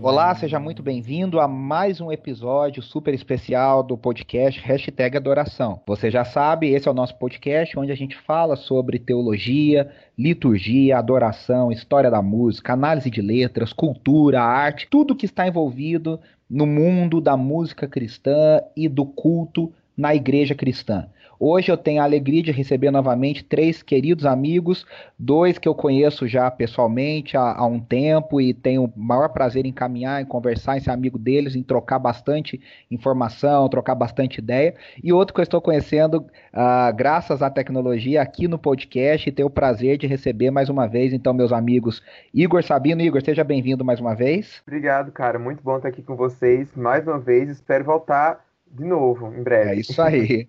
Olá, seja muito bem-vindo a mais um episódio super especial do podcast Hashtag Adoração. Você já sabe, esse é o nosso podcast onde a gente fala sobre teologia, liturgia, adoração, história da música, análise de letras, cultura, arte, tudo que está envolvido no mundo da música cristã e do culto na igreja cristã. Hoje eu tenho a alegria de receber novamente três queridos amigos, dois que eu conheço já pessoalmente há, há, um tempo e tenho o maior prazer em caminhar, em conversar, em ser amigo deles, em trocar bastante informação, trocar bastante ideia, e outro que eu estou conhecendo uh, graças à tecnologia aqui no podcast e tenho o prazer de receber mais uma vez, então, meus amigos Igor Sabino. Igor, seja bem-vindo mais uma vez. Obrigado, cara. Muito bom estar aqui com vocês mais uma vez. Espero voltar de novo, em breve. É isso aí.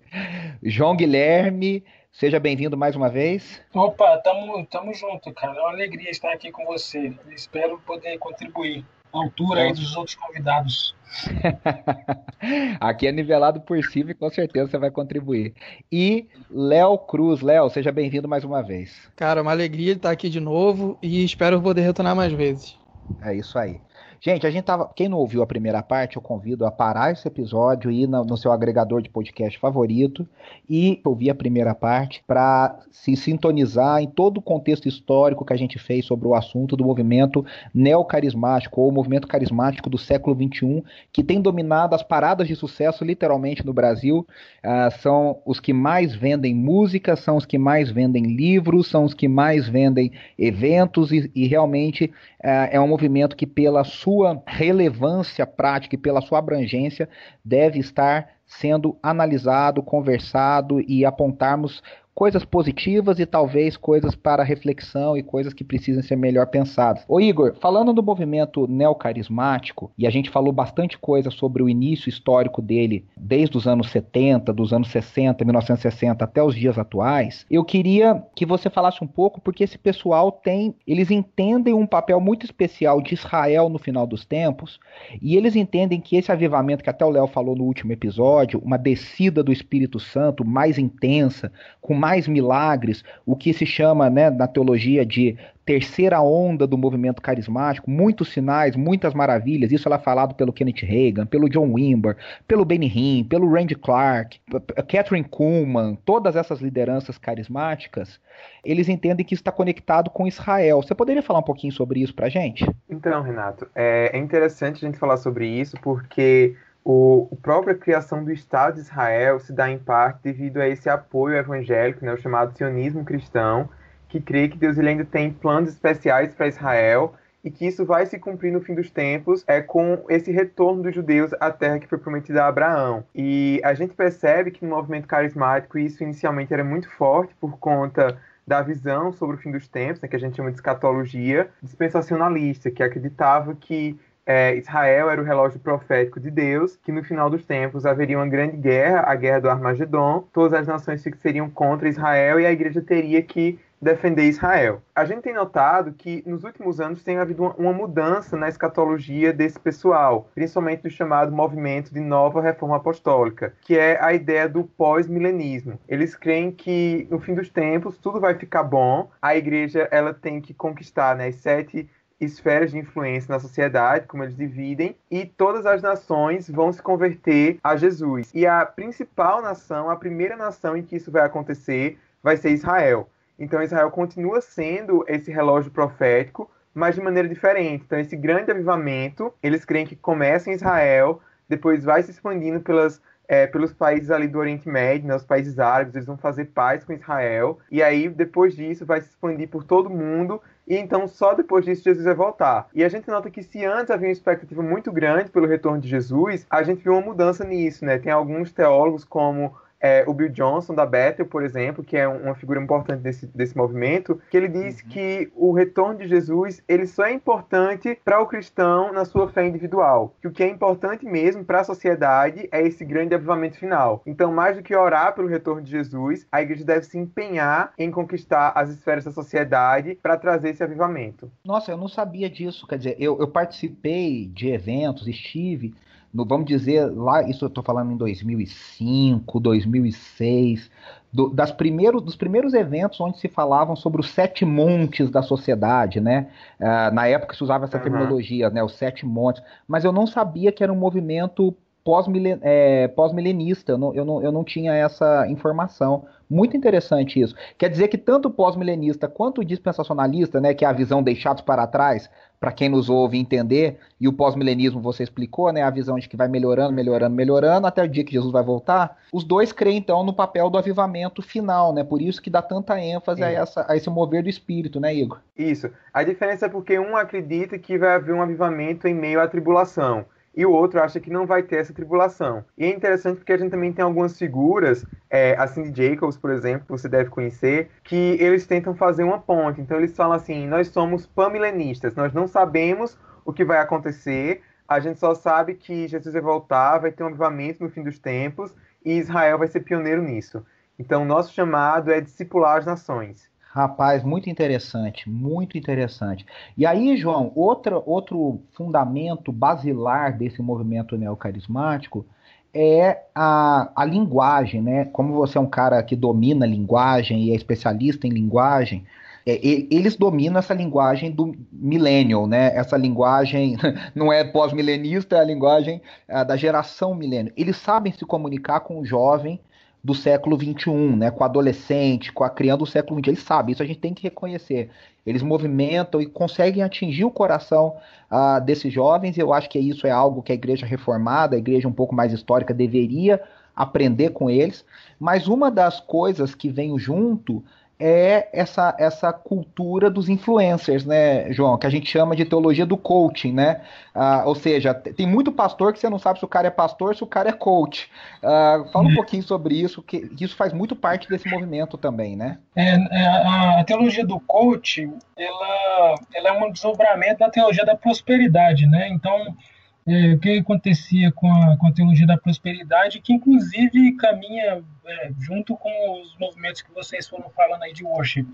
João Guilherme, seja bem-vindo mais uma vez. Opa, tamo, tamo junto, cara. É uma alegria estar aqui com você. Espero poder contribuir altura aí dos outros convidados. aqui é nivelado por cima e com certeza você vai contribuir. E Léo Cruz, Léo, seja bem-vindo mais uma vez. Cara, uma alegria estar aqui de novo e espero poder retornar mais vezes. É isso aí. Gente, a gente tava. Quem não ouviu a primeira parte, eu convido a parar esse episódio, ir no, seu agregador de podcast favorito e ouvir a primeira parte para se sintonizar em todo o contexto histórico que a gente fez sobre o assunto do movimento neocarismático ou movimento carismático do século XXI, que tem dominado as paradas de sucesso literalmente no Brasil. Uh, são os que mais vendem música, são os que mais vendem livros, são os que mais vendem eventos e, e realmente uh, é um movimento que, pela sua sua relevância prática e pela sua abrangência, deve estar sendo analisado, conversado e apontarmos coisas positivas e talvez coisas para reflexão e coisas que precisam ser melhor pensadas. Ô Igor, falando do movimento neocarismático, e a gente falou bastante coisa sobre o início histórico dele, desde os anos 70, dos anos 60, 1960 até os dias atuais, eu queria que você falasse um pouco, porque esse pessoal tem, eles entendem um papel muito especial de Israel no final dos tempos, e eles entendem que esse avivamento que até o Léo falou no último episódio, uma descida do Espírito Santo mais intensa, com mais mais milagres, o que se chama né, na teologia de terceira onda do movimento carismático, muitos sinais, muitas maravilhas. Isso é falado pelo Kenneth Reagan, pelo John Wimber, pelo Benny Hinn, pelo Randy Clark, Catherine Kuhlman, todas essas lideranças carismáticas, eles entendem que isso está conectado com Israel. Você poderia falar um pouquinho sobre isso para gente? Então, Renato, é, é interessante a gente falar sobre isso porque o, a própria criação do Estado de Israel se dá em parte devido a esse apoio evangélico, né, o chamado sionismo cristão, que crê que Deus ele ainda tem planos especiais para Israel e que isso vai se cumprir no fim dos tempos é com esse retorno dos judeus à terra que foi prometida a Abraão. E a gente percebe que no movimento carismático isso inicialmente era muito forte por conta da visão sobre o fim dos tempos, né, que a gente chama de escatologia dispensacionalista, que acreditava que é, Israel era o relógio profético de Deus, que no final dos tempos haveria uma grande guerra, a guerra do Armagedon, todas as nações seriam contra Israel e a igreja teria que defender Israel. A gente tem notado que nos últimos anos tem havido uma, mudança na escatologia desse pessoal, principalmente do chamado movimento de nova reforma apostólica, que é a ideia do pós-milenismo. Eles creem que no fim dos tempos tudo vai ficar bom, a igreja ela tem que conquistar né, as sete esferas de influência na sociedade, como eles dividem, e todas as nações vão se converter a Jesus. E a principal nação, a primeira nação em que isso vai acontecer, vai ser Israel. Então Israel continua sendo esse relógio profético, mas de maneira diferente. Então esse grande avivamento, eles creem que começa em Israel, depois vai se expandindo pelas é, pelos países ali do Oriente Médio, né, os países árabes, eles vão fazer paz com Israel, e aí depois disso vai se expandir por todo mundo, e então só depois disso Jesus vai voltar. E a gente nota que se antes havia uma expectativa muito grande pelo retorno de Jesus, a gente viu uma mudança nisso, né? Tem alguns teólogos como é, o Bill Johnson da Bethel, por exemplo, que é uma figura importante desse, desse movimento, que ele diz uhum. que o retorno de Jesus ele só é importante para o cristão na sua fé individual, que o que é importante mesmo para a sociedade é esse grande avivamento final. Então, mais do que orar pelo retorno de Jesus, a igreja deve se empenhar em conquistar as esferas da sociedade para trazer esse avivamento. Nossa, eu não sabia disso. Quer dizer, eu, eu participei de eventos, estive no, vamos dizer, lá, isso eu estou falando em 2005, 2006, do, das primeiros, dos primeiros eventos onde se falavam sobre os sete montes da sociedade, né? Uh, na época se usava essa uhum. terminologia, né? Os sete montes, mas eu não sabia que era um movimento é, pós-milenista, é, pós eu, não, eu, não, eu não tinha essa informação. Muito interessante isso. Quer dizer que tanto pós-milenista quanto dispensacionalista, né, que é a visão deixados para trás, para quem nos ouve entender, e o pós-milenismo você explicou, né, a visão de que vai melhorando, melhorando, melhorando até o dia que Jesus vai voltar. Os dois creem então no papel do avivamento final, né? Por isso que dá tanta ênfase a, essa, a esse mover do espírito, né, Igor? Isso. A diferença é porque um acredita que vai haver um avivamento em meio à tribulação e o outro acha que não vai ter essa tribulação. E é interessante porque a gente também tem algumas figuras, é, Cindy Jacobs, por exemplo, que você deve conhecer, que eles tentam fazer uma ponte. Então eles falam assim: nós somos pamilenistas, nós não sabemos o que vai acontecer, a gente só sabe que Jesus vai voltar, vai ter um avivamento no fim dos tempos e Israel vai ser pioneiro nisso. Então, nosso chamado é discipular as nações. Rapaz, muito interessante, muito interessante. E aí, João, outra, outro fundamento basilar desse movimento neocarismático é a, a linguagem, né? Como você é um cara que domina a linguagem e é especialista em linguagem, é, eles dominam essa linguagem do millennial, né? Essa linguagem não é pós-milenista, é a linguagem é, da geração milênio. Eles sabem se comunicar com o jovem do século XXI, né, com adolescente, com a criança do século XX. Eles sabem, isso a gente tem que reconhecer. Eles movimentam e conseguem atingir o coração uh, desses jovens. Eu acho que isso é algo que a igreja reformada, a igreja um pouco mais histórica, deveria aprender com eles. Mas uma das coisas que vem junto é essa, essa cultura dos influencers, né, João? Que a gente chama de teologia do coaching, né? Ah, ou seja, tem muito pastor que você não sabe se o cara é pastor, se o cara é coach. Ah, fala um pouquinho sobre isso, que isso faz muito parte desse movimento também, né? É, é, a teologia do coaching, ela, ela é um desdobramento da teologia da prosperidade, né? Então, é, o que acontecia com a, com a teologia da prosperidade, que inclusive caminha é, junto com os movimentos que vocês foram falando aí de worship.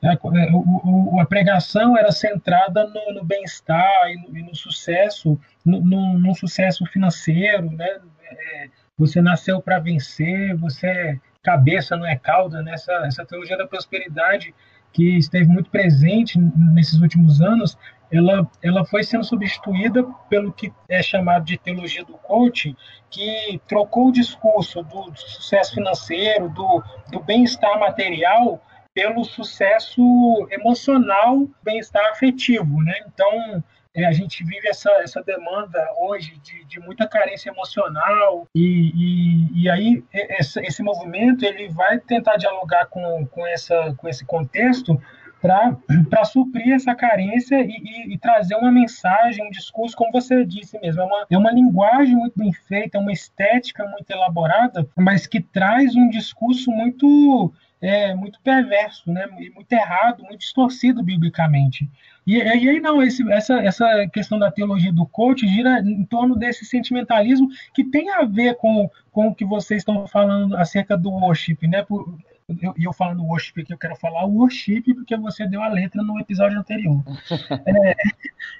É, o, o, a pregação era centrada no, no bem-estar e, e no, sucesso, no, no, no, sucesso financeiro, né? É, você nasceu para vencer, você é cabeça, não é cauda, né? essa teologia da prosperidade que esteve muito presente nesses últimos anos, ela, ela foi sendo substituída pelo que é chamado de teologia do coaching, que trocou o discurso do, do sucesso financeiro, do, do bem-estar material, pelo sucesso emocional, bem-estar afetivo. Né? Então, é, a gente vive essa, essa demanda hoje de, de muita carência emocional e, e, e aí esse, esse movimento ele vai tentar dialogar com, com, essa, com esse contexto para suprir essa carência e, e, e, trazer uma mensagem, um discurso, como você disse mesmo. É uma, é uma linguagem muito bem feita, é uma estética muito elaborada, mas que traz um discurso muito é, muito perverso, né? muito errado, muito distorcido biblicamente. E, e aí não, esse, essa, essa questão da teologia do coach gira em torno desse sentimentalismo que tem a ver com, com o que vocês estão falando acerca do worship, né? Por, eu, eu falando worship que eu quero falar worship porque você deu a letra no episódio anterior. é,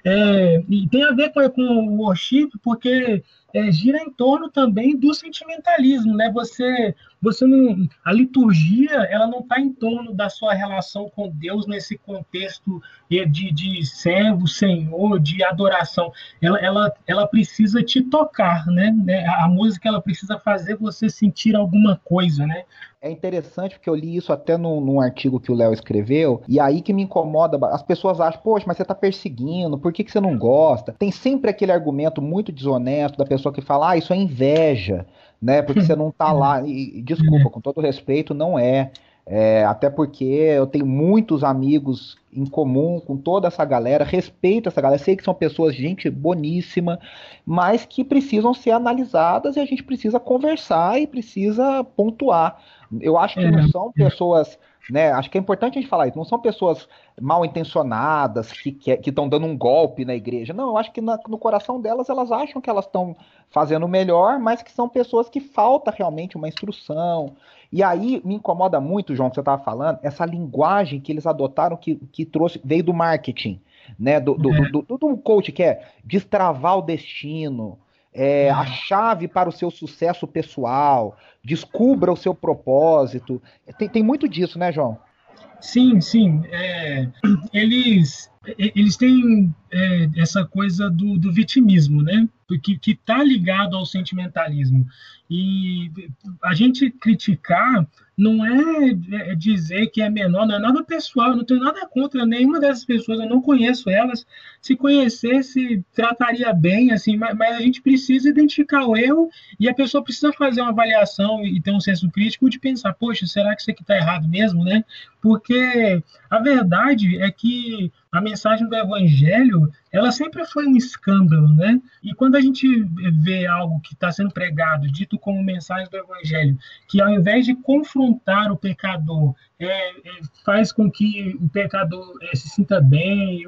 é, e tem a ver com, com o worship porque é, gira em torno também do sentimentalismo, né? Você, você não, a liturgia, ela não está em torno da sua relação com Deus nesse contexto de, de servo, Senhor, de adoração. Ela, ela, ela precisa te tocar, né? A música ela precisa fazer você sentir alguma coisa, né? É interessante porque eu li isso até num, num artigo que o Léo escreveu, e aí que me incomoda. As pessoas acham, poxa, mas você está perseguindo, por que, que você não gosta? Tem sempre aquele argumento muito desonesto da pessoa pessoa que fala, ah, isso é inveja, né? Porque você não tá lá. E, desculpa, com todo respeito, não é. É, até porque eu tenho muitos amigos em comum com toda essa galera, respeito essa galera, sei que são pessoas, gente boníssima, mas que precisam ser analisadas e a gente precisa conversar e precisa pontuar. Eu acho que não são pessoas né? Acho que é importante a gente falar isso. Não são pessoas mal intencionadas que estão dando um golpe na igreja. Não, eu acho que na, no coração delas elas acham que elas estão fazendo melhor, mas que são pessoas que falta realmente uma instrução. E aí me incomoda muito, João, que você estava falando, essa linguagem que eles adotaram que, que trouxe, veio do marketing, né? Do, do, é. do, do, do coach que é destravar o destino. É, a chave para o seu sucesso pessoal, descubra o seu propósito. Tem, tem muito disso, né, João? Sim, sim. É, eles, eles têm é, essa coisa do, do vitimismo, né? Que está ligado ao sentimentalismo. E a gente criticar não é, é dizer que é menor, não é nada pessoal, não tenho nada contra nenhuma dessas pessoas, eu não conheço elas. Se conhecesse, trataria bem, assim, mas, mas, a gente precisa identificar o erro e a pessoa precisa fazer uma avaliação e ter um senso crítico de pensar, poxa, será que isso aqui está errado mesmo, né? Porque a verdade é que a mensagem do evangelho ela sempre foi um escândalo, né? E quando a gente vê algo que está sendo pregado, dito como mensagem do Evangelho, que ao invés de confrontar o pecador, é, é, faz com que o pecador é, se sinta bem,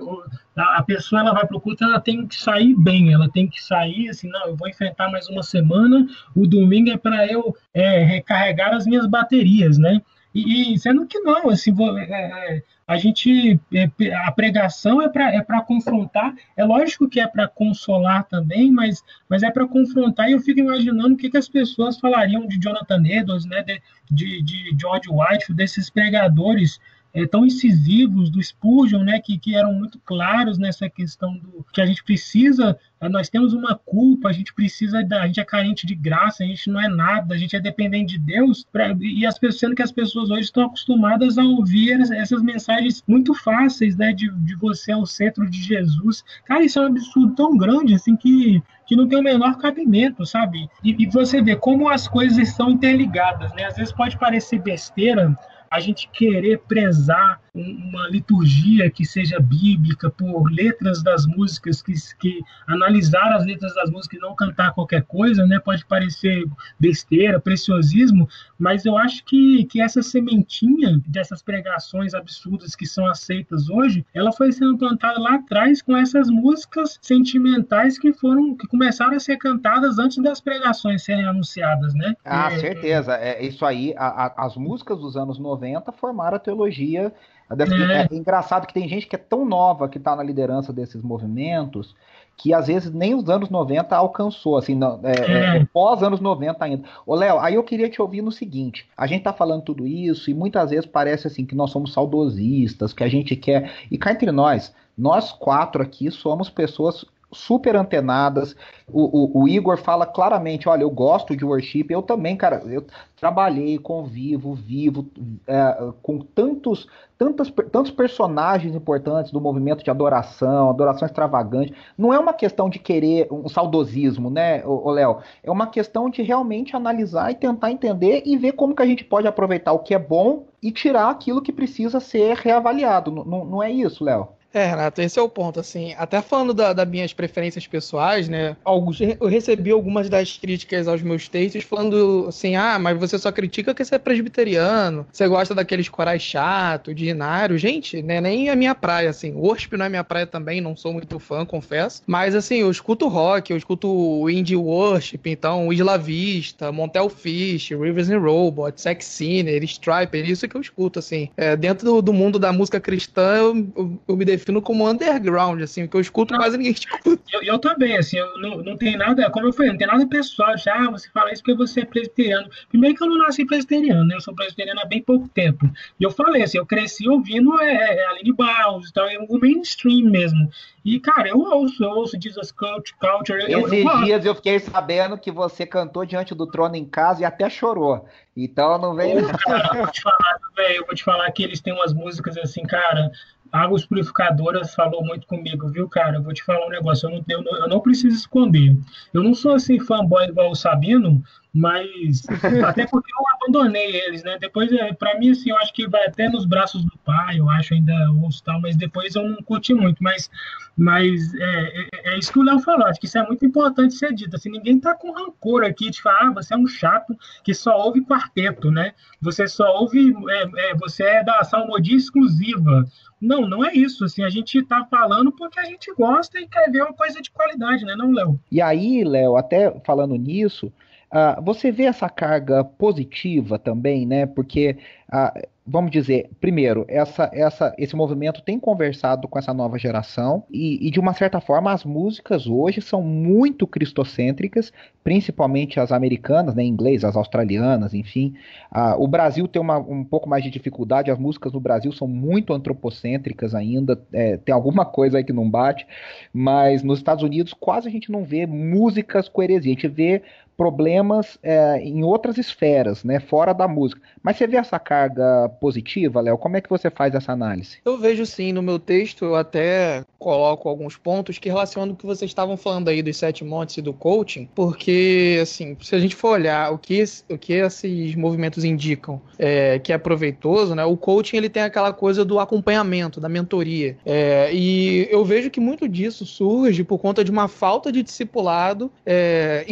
a, a, pessoa ela vai para o culto, ela tem que sair bem, ela tem que sair assim, não, eu vou enfrentar mais uma semana, o domingo é para eu é, recarregar as minhas baterias, né? E, e, sendo que não, assim, é, é, a gente é, a pregação é para é confrontar, é lógico que é para consolar também, mas, mas é para confrontar. E eu fico imaginando o que, que as pessoas falariam de Jonathan Edwards, né, de, de, de George White, desses pregadores é, tão incisivos do Spurgeon, né, que, que eram muito claros nessa questão do que a gente precisa, é, nós temos uma culpa, a gente precisa, a gente é carente de graça, a gente não é nada, a gente é dependente de Deus, pra, e as pessoas, sendo que as pessoas hoje estão acostumadas a ouvir essas mensagens muito fáceis, né, de, de você ao centro de Jesus. Cara, isso é um absurdo tão grande, assim, que que não tem o menor cabimento, sabe? E, e, você vê como as coisas estão interligadas, né? Às vezes pode parecer besteira, a gente querer prezar uma liturgia que seja bíblica, por letras das músicas, que, que analisar as letras das músicas e não cantar qualquer coisa, né? Pode parecer besteira, preciosismo, mas eu acho que, que essa sementinha dessas pregações absurdas que são aceitas hoje, ela foi sendo plantada lá atrás com essas músicas sentimentais que foram que começaram a ser cantadas antes das pregações serem anunciadas, né? Ah, é, certeza. É, isso aí, a, a, as músicas dos anos 90 90 formaram a teologia. É. é engraçado que tem gente que é tão nova que está na liderança desses movimentos que às vezes nem os anos 90 alcançou, assim, não, é, é, é pós anos 90 ainda. Ô, Léo, aí eu queria te ouvir no seguinte: a gente tá falando tudo isso e muitas vezes parece assim que nós somos saudosistas, que a gente quer. E cá entre nós, nós quatro aqui somos pessoas super antenadas. O, o, o, Igor fala claramente: olha, eu gosto de worship. Eu também, cara, eu trabalhei, convivo, vivo é, com tantos, tantos, tantos personagens importantes do movimento de adoração, adoração extravagante. Não é uma questão de querer um saudosismo, né, Léo? É uma questão de realmente analisar e tentar entender e ver como que a gente pode aproveitar o que é bom e tirar aquilo que precisa ser reavaliado. Não, não é isso, Léo? É, Renato, esse é o ponto, assim, até falando das da minhas preferências pessoais, né, alguns, eu recebi algumas das críticas aos meus textos falando assim, ah, mas você só critica porque você é presbiteriano, você gosta daqueles corais chato, de inário, gente, né, nem a minha praia, assim, worship não é minha praia também, não sou muito fã, confesso, mas assim, eu escuto rock, eu escuto indie worship, então, Isla Vista, Montel Fish, Rivers and Robots, Sex Sinner, Striper, isso que eu escuto, assim, é, dentro do, do, mundo da música cristã, eu, eu, eu me defino defino como underground, assim, que eu escuto não, quase ninguém escuta. Eu, eu também, assim, eu não, não tem nada, como eu falei, não tem nada pessoal, já ah, você fala isso porque você é presbiteriano. Primeiro que eu não nasci presbiteriano, né? Eu sou presbiteriano há bem pouco tempo. E eu falei assim, eu cresci ouvindo é, é, é Aline Barros, então, é o mainstream mesmo. E, cara, eu ouço, eu ouço Jesus Culture. culture eu, Esses eu dias eu fiquei sabendo que você cantou diante do trono em casa e até chorou. Então não vem. Ô, cara, eu, vou te falar, véio, eu vou te falar que eles têm umas músicas assim, cara. Águas Purificadoras falou muito comigo, viu, cara? Eu vou te falar um negócio, eu não, eu não, eu não preciso esconder. Eu não sou assim fanboy igual o Sabino, Mas até porque eu abandonei eles, né? Depois, é, para mim, assim, eu acho que vai até nos braços do pai, eu acho ainda ouço tal, mas depois eu não curti muito. Mas, mas é, é, é isso que o Léo falou, acho que isso é muito importante ser dito. Assim, ninguém tá com rancor aqui de falar, ah, você é um chato que só ouve quarteto, né? Você só ouve, é, é, você é da salmodia exclusiva. Não, não é isso. Assim, a gente está falando porque a gente gosta e quer ver uma coisa de qualidade, né, não, Léo? E aí, Léo, até falando nisso, Uh, você vê essa carga positiva também, né? Porque uh, vamos dizer, primeiro, essa, essa, esse movimento tem conversado com essa nova geração e, e, de uma certa forma, as músicas hoje são muito cristocêntricas, principalmente as americanas, né, em inglês, as australianas, enfim. Ah, o Brasil tem uma, um pouco mais de dificuldade, as músicas no Brasil são muito antropocêntricas ainda, é, tem alguma coisa aí que não bate, mas nos Estados Unidos quase a gente não vê músicas com heresia, a gente vê problemas é, em outras esferas, né, fora da música. Mas você vê essa carga positiva, Léo? Como é que você faz essa análise? Eu vejo sim, no meu texto eu até coloco alguns pontos que relacionam o que vocês estavam falando aí dos sete montes e do coaching, porque, assim, se a gente for olhar o que, o que esses movimentos indicam é, que é proveitoso, né, o coaching ele tem aquela coisa do acompanhamento, da mentoria, é, e eu vejo que muito disso surge por conta de uma falta de discipulado é,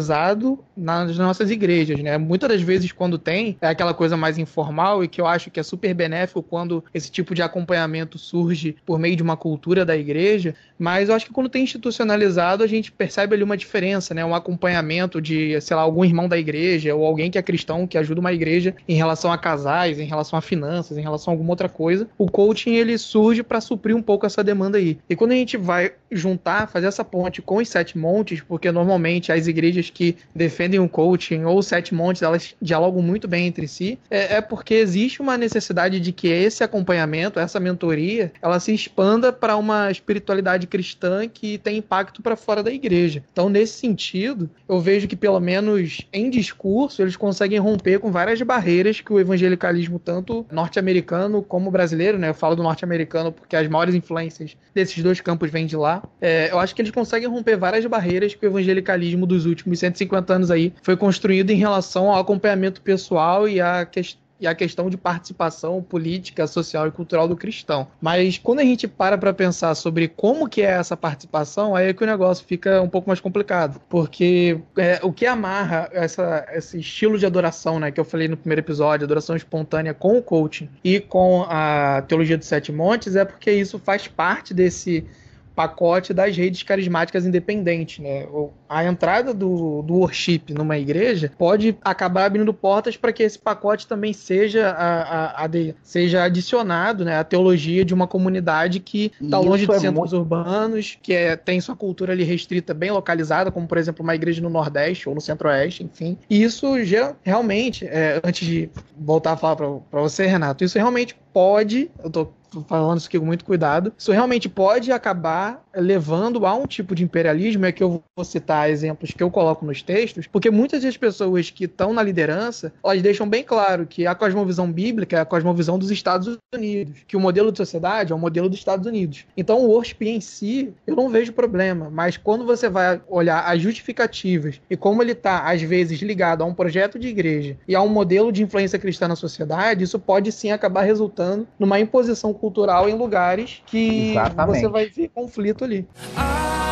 institucionalizado nas nossas igrejas, né, muitas das vezes quando tem, é aquela coisa mais informal, e que eu acho que é super benéfico quando esse tipo de acompanhamento surge por meio de uma cultura da igreja, mas eu acho que quando tem institucionalizado, a gente percebe ali uma diferença, né? Um acompanhamento de, sei lá, algum irmão da igreja ou alguém que é cristão que ajuda uma igreja em relação a casais, em relação a finanças, em relação a alguma outra coisa. O coaching ele surge para suprir um pouco essa demanda aí. E quando a gente vai juntar, fazer essa ponte com os sete montes, porque normalmente as igrejas que defendem o coaching ou os sete montes, elas dialogam muito bem entre si, é, é porque existe uma necessidade de que esse acompanhamento, essa mentoria, ela se expanda para uma espiritualidade cristã que tem impacto para fora da igreja. Então, nesse sentido, eu vejo que pelo menos em discurso eles conseguem romper com várias barreiras que o evangelicalismo tanto norte-americano como brasileiro, né? Eu falo do norte-americano porque as maiores influências desses dois campos vêm de lá. É, eu acho que eles conseguem romper várias barreiras que o evangelicalismo dos últimos 150 anos aí foi construído em relação ao acompanhamento pessoal e a questão e a questão de participação política, social e cultural do cristão. Mas quando a gente para para pensar sobre como que é essa participação, aí é que o negócio fica um pouco mais complicado, porque é, o que amarra essa, esse estilo de adoração, né, que eu falei no primeiro episódio, adoração espontânea com o coaching e com a teologia dos sete montes, é porque isso faz parte desse pacote das redes carismáticas independentes, né? A entrada do, do worship numa igreja pode acabar abrindo portas para que esse pacote também seja, a, a, a de, seja adicionado né, à teologia de uma comunidade que está longe de é centros muito... urbanos, que é, tem sua cultura ali restrita, bem localizada, como por exemplo uma igreja no Nordeste ou no Centro-Oeste, enfim. E isso já, realmente, é, antes de voltar a falar para você, Renato, isso realmente pode, eu tô falando isso aqui com muito cuidado, isso realmente pode acabar levando a um tipo de imperialismo, é que eu vou citar exemplos que eu coloco nos textos, porque muitas das pessoas que estão na liderança, elas deixam bem claro que a cosmovisão bíblica é a cosmovisão dos Estados Unidos, que o modelo de sociedade é o modelo dos Estados Unidos. Então o worship em si, eu não vejo problema, mas quando você vai olhar as justificativas e como ele está, às vezes, ligado a um projeto de igreja e a um modelo de influência cristã na sociedade, isso pode sim acabar resultando numa imposição cultural em lugares que Exatamente. você vai ver conflito ali. Ah!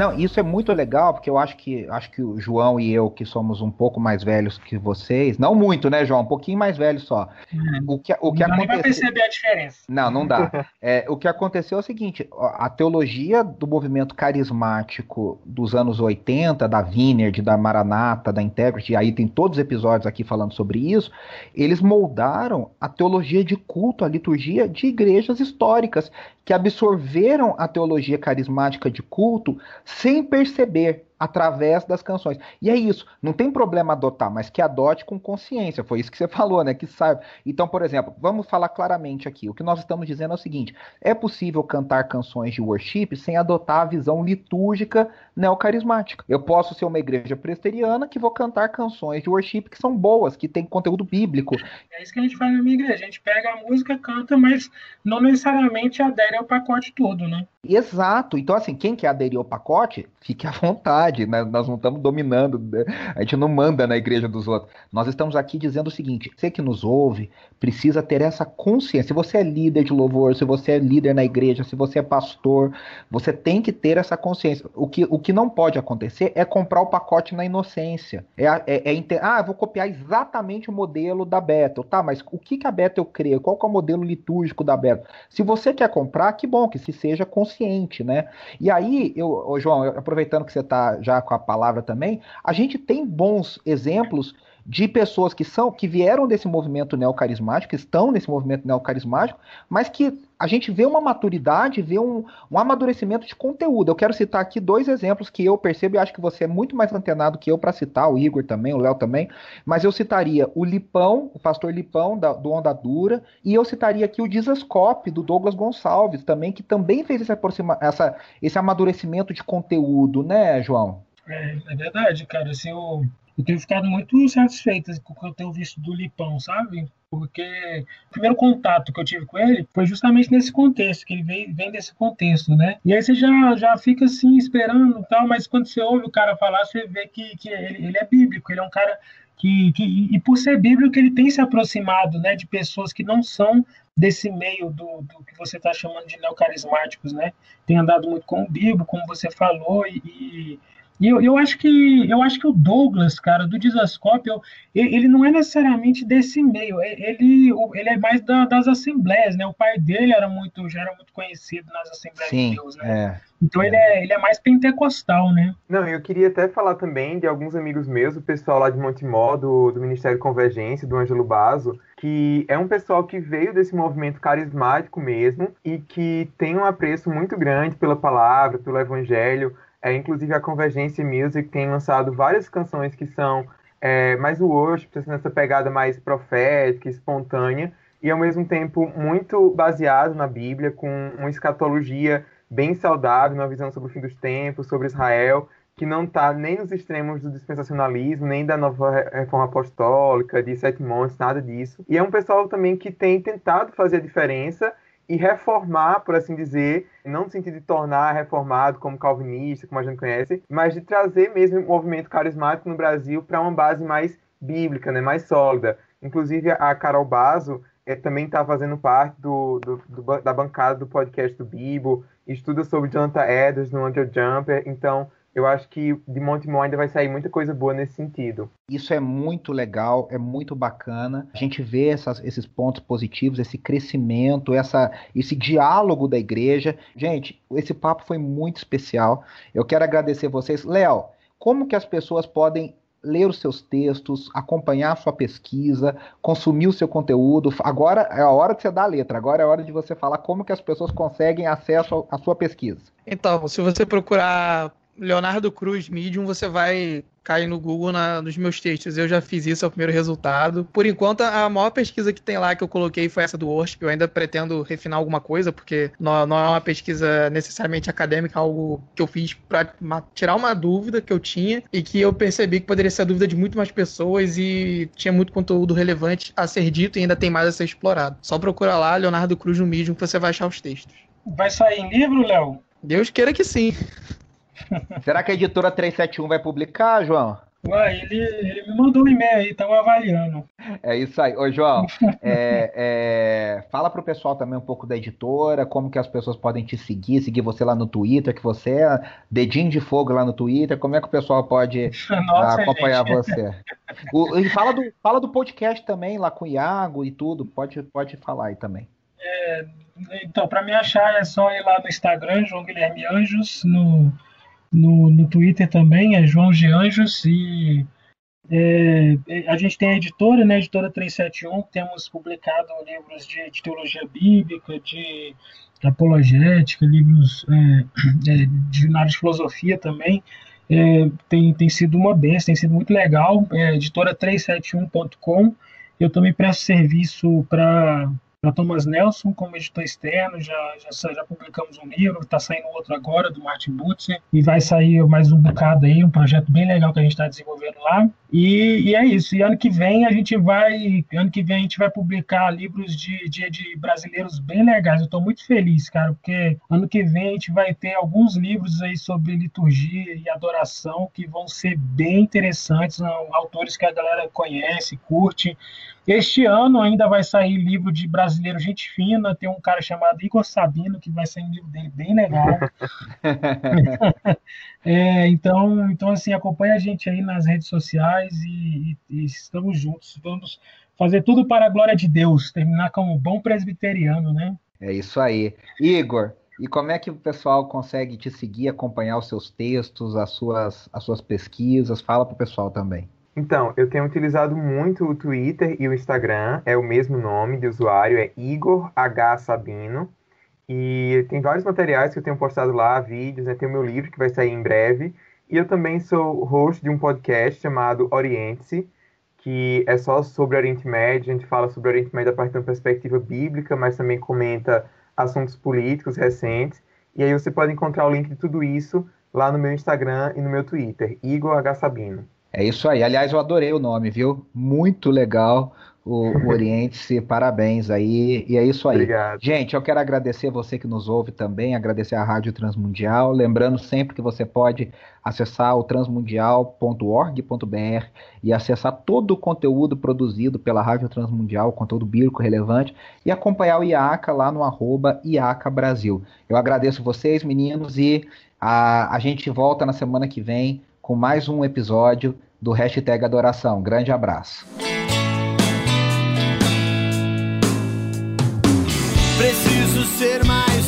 Não, isso é muito legal, porque eu acho que acho que o João e eu, que somos um pouco mais velhos que vocês, não muito, né, João? Um pouquinho mais velho só. O que, o que não aconteceu... vai perceber a diferença. Não, não dá. é, o que aconteceu é o seguinte: a teologia do movimento carismático dos anos 80, da Vineyard, da Maranata, da Integrity, aí tem todos os episódios aqui falando sobre isso, eles moldaram a teologia de culto, a liturgia de igrejas históricas que absorveram a teologia carismática de culto sem perceber através das canções. E é isso, não tem problema adotar, mas que adote com consciência. Foi isso que você falou, né? Que saiba. Então, por exemplo, vamos falar claramente aqui. O que nós estamos dizendo é o seguinte: é possível cantar canções de worship sem adotar a visão litúrgica neocarismática. Eu posso ser uma igreja presteriana que vou cantar canções de worship que são boas, que tem conteúdo bíblico. É isso que a gente faz na minha igreja. A gente pega a música, canta, mas não necessariamente adere ao pacote todo, né? Exato. Então, assim, quem quer aderir ao pacote, fique à vontade. Né? Nós não estamos dominando, né? a gente não manda na igreja dos outros. Nós estamos aqui dizendo o seguinte: você que nos ouve precisa ter essa consciência. Se você é líder de louvor, se você é líder na igreja, se você é pastor, você tem que ter essa consciência. O que, o que não pode acontecer é comprar o pacote na inocência. É, é, é ah, vou copiar exatamente o modelo da Bethel. Tá, mas o que, que a Bethel crê? Qual é o modelo litúrgico da Bethel? Se você quer comprar, que bom, que se seja consciente, né? E aí, eu, ô João, aproveitando que você está já com a palavra também, a gente tem bons exemplos de pessoas que são que vieram desse movimento neocarismático, que estão nesse movimento neocarismático, mas que a gente vê uma maturidade, vê um, um amadurecimento de conteúdo. Eu quero citar aqui dois exemplos que eu percebo e acho que você é muito mais antenado que eu para citar, o Igor também, o Léo também, mas eu citaria o Lipão, o pastor Lipão da, do Onda Dura, e eu citaria aqui o Dizascope do Douglas Gonçalves também, que também fez esse, aproxima, essa, esse amadurecimento de conteúdo, né, João? É, é verdade, cara. Assim, eu, eu tenho ficado muito satisfeito com o que eu tenho visto do Lipão, sabe? Porque o primeiro contato que eu tive com ele foi justamente nesse contexto, que ele vem, vem desse contexto, né? E aí você já, já fica assim, esperando tal, mas quando você ouve o cara falar, você vê que, que ele, ele é bíblico, ele é um cara que, que, e por ser bíblico ele tem se aproximado né, de pessoas que não são desse meio do, do que você está chamando de neocarismáticos, né? Tem andado muito com o Bíblia, como você falou, e, e eu, eu, acho que eu acho que o Douglas, cara, do Dizascópio, ele não é necessariamente desse meio, ele, ele é mais da, das assembleias, né? O pai dele era muito, já era muito conhecido nas assembleias Sim, de Deus, né? É, então é. Ele, é, ele é mais pentecostal, né? Não, eu queria até falar também de alguns amigos meus, o pessoal lá de Montemó, do, do Ministério Convergência, do Ângelo Basso, que é um pessoal que veio desse movimento carismático mesmo e que tem um apreço muito grande pela palavra, pelo evangelho, é, inclusive a Convergência Music tem lançado várias canções que são é, mais worship, assim, nessa pegada mais profética, espontânea, e ao mesmo tempo muito baseado na Bíblia, com uma escatologia bem saudável, uma visão sobre o fim dos tempos, sobre Israel, que não está nem nos extremos do dispensacionalismo, nem da nova reforma apostólica, de sete montes, nada disso. E é um pessoal também que tem tentado fazer a diferença e reformar, por assim dizer, não no sentido de tornar reformado como calvinista, como a gente conhece, mas de trazer mesmo o movimento carismático no Brasil para uma base mais bíblica, né, mais sólida. Inclusive, a Carol Bazo é, também está fazendo parte do, do, do, da bancada do podcast do Bibo, estuda sobre Jonathan Edwards no Under Jumper, então eu acho que de Montemor ainda vai sair muita coisa boa nesse sentido. Isso é muito legal, é muito bacana. A gente vê essas, esses pontos positivos, esse crescimento, essa, esse diálogo da igreja. Gente, esse papo foi muito especial. Eu quero agradecer vocês. Léo, como que as pessoas podem ler os seus textos, acompanhar a sua pesquisa, consumir o seu conteúdo. Agora é a hora de você dar a letra, agora é a hora de você falar como que as pessoas conseguem acesso à sua pesquisa. Então, se você procurar Leonardo Cruz Medium, você vai cair no Google na, nos meus textos. Eu já fiz isso, é o primeiro resultado. Por enquanto, a maior pesquisa que tem lá que eu coloquei foi essa do Worship. Eu ainda pretendo refinar alguma coisa, porque não, não é uma pesquisa necessariamente acadêmica, é algo que eu fiz para tirar uma dúvida que eu tinha e que eu percebi que poderia ser a dúvida de muito mais pessoas e tinha muito conteúdo relevante a ser dito e ainda tem mais a ser explorado. Só procura lá, Leonardo Cruz no Medium, que você vai achar os textos. Vai sair em livro, Léo? Deus queira que sim. Será que a editora 371 vai publicar, João? Ué, ele, ele me mandou um e-mail aí, estamos avaliando. É isso aí. Ô, João, é, é, fala pro pessoal também um pouco da editora, como que as pessoas podem te seguir, seguir você lá no Twitter, que você é dedinho de fogo lá no Twitter, como é que o pessoal pode Nossa, acompanhar gente. você? O, e fala do, fala do podcast também, lá com o Iago e tudo, pode, pode falar aí também. É, então, para me achar é só ir lá no Instagram, João Guilherme Anjos, no no, no Twitter também, é João de Anjos, e é, a gente tem a editora, né, a editora 371, temos publicado livros de, de teologia bíblica, de apologética, livros é, é, de, na área de filosofia também, é, tem, tem sido uma benção, tem sido muito legal, é, editora 371.com, eu também presto serviço para para Thomas Nelson como editor externo, já, já, já publicamos um livro, está saindo outro agora, do Martin Butzer, e vai sair mais um bocado aí, um projeto bem legal que a gente está desenvolvendo lá. E, e, é isso. E ano que vem a gente vai, ano que vem a gente vai publicar livros de, de, de brasileiros bem legais. Eu estou muito feliz, cara, porque ano que vem a gente vai ter alguns livros aí sobre liturgia e adoração que vão ser bem interessantes, são autores que a galera conhece, curte. Este ano ainda vai sair livro de brasileiro gente fina, tem um cara chamado Igor Sabino que vai sair um livro dele bem legal. é, então, então assim, acompanha a gente aí nas redes sociais e, e, e, estamos juntos. Vamos fazer tudo para a glória de Deus, terminar como um bom presbiteriano, né? É isso aí. Igor, e como é que o pessoal consegue te seguir, acompanhar os seus textos, as suas, as suas pesquisas? Fala para o pessoal também. Então, eu tenho utilizado muito o Twitter e o Instagram, é o mesmo nome de usuário, é Igor H. Sabino. E tem vários materiais que eu tenho postado lá, vídeos, né? tem o meu livro que vai sair em breve. E eu também sou host de um podcast chamado Oriente-se, que é só sobre Oriente Médio. A gente fala sobre Oriente Médio a partir de uma perspectiva bíblica, mas também comenta assuntos políticos recentes. E aí você pode encontrar o link de tudo isso lá no meu Instagram e no meu Twitter, Igor H. Sabino. É isso aí. Aliás, eu adorei o nome, viu? Muito legal o, o Oriente-se. Parabéns aí. E é isso aí. Obrigado. Gente, eu quero agradecer você que nos ouve também, agradecer a Rádio Transmundial. Lembrando sempre que você pode acessar o transmundial.org.br e acessar todo o conteúdo produzido pela Rádio Transmundial, conteúdo bíblico relevante, e acompanhar o IACA lá no arroba IACA Brasil. Eu agradeço vocês, meninos, e a, a gente volta na semana que vem com mais um episódio do Hashtag Adoração. Grande abraço. Ser mais.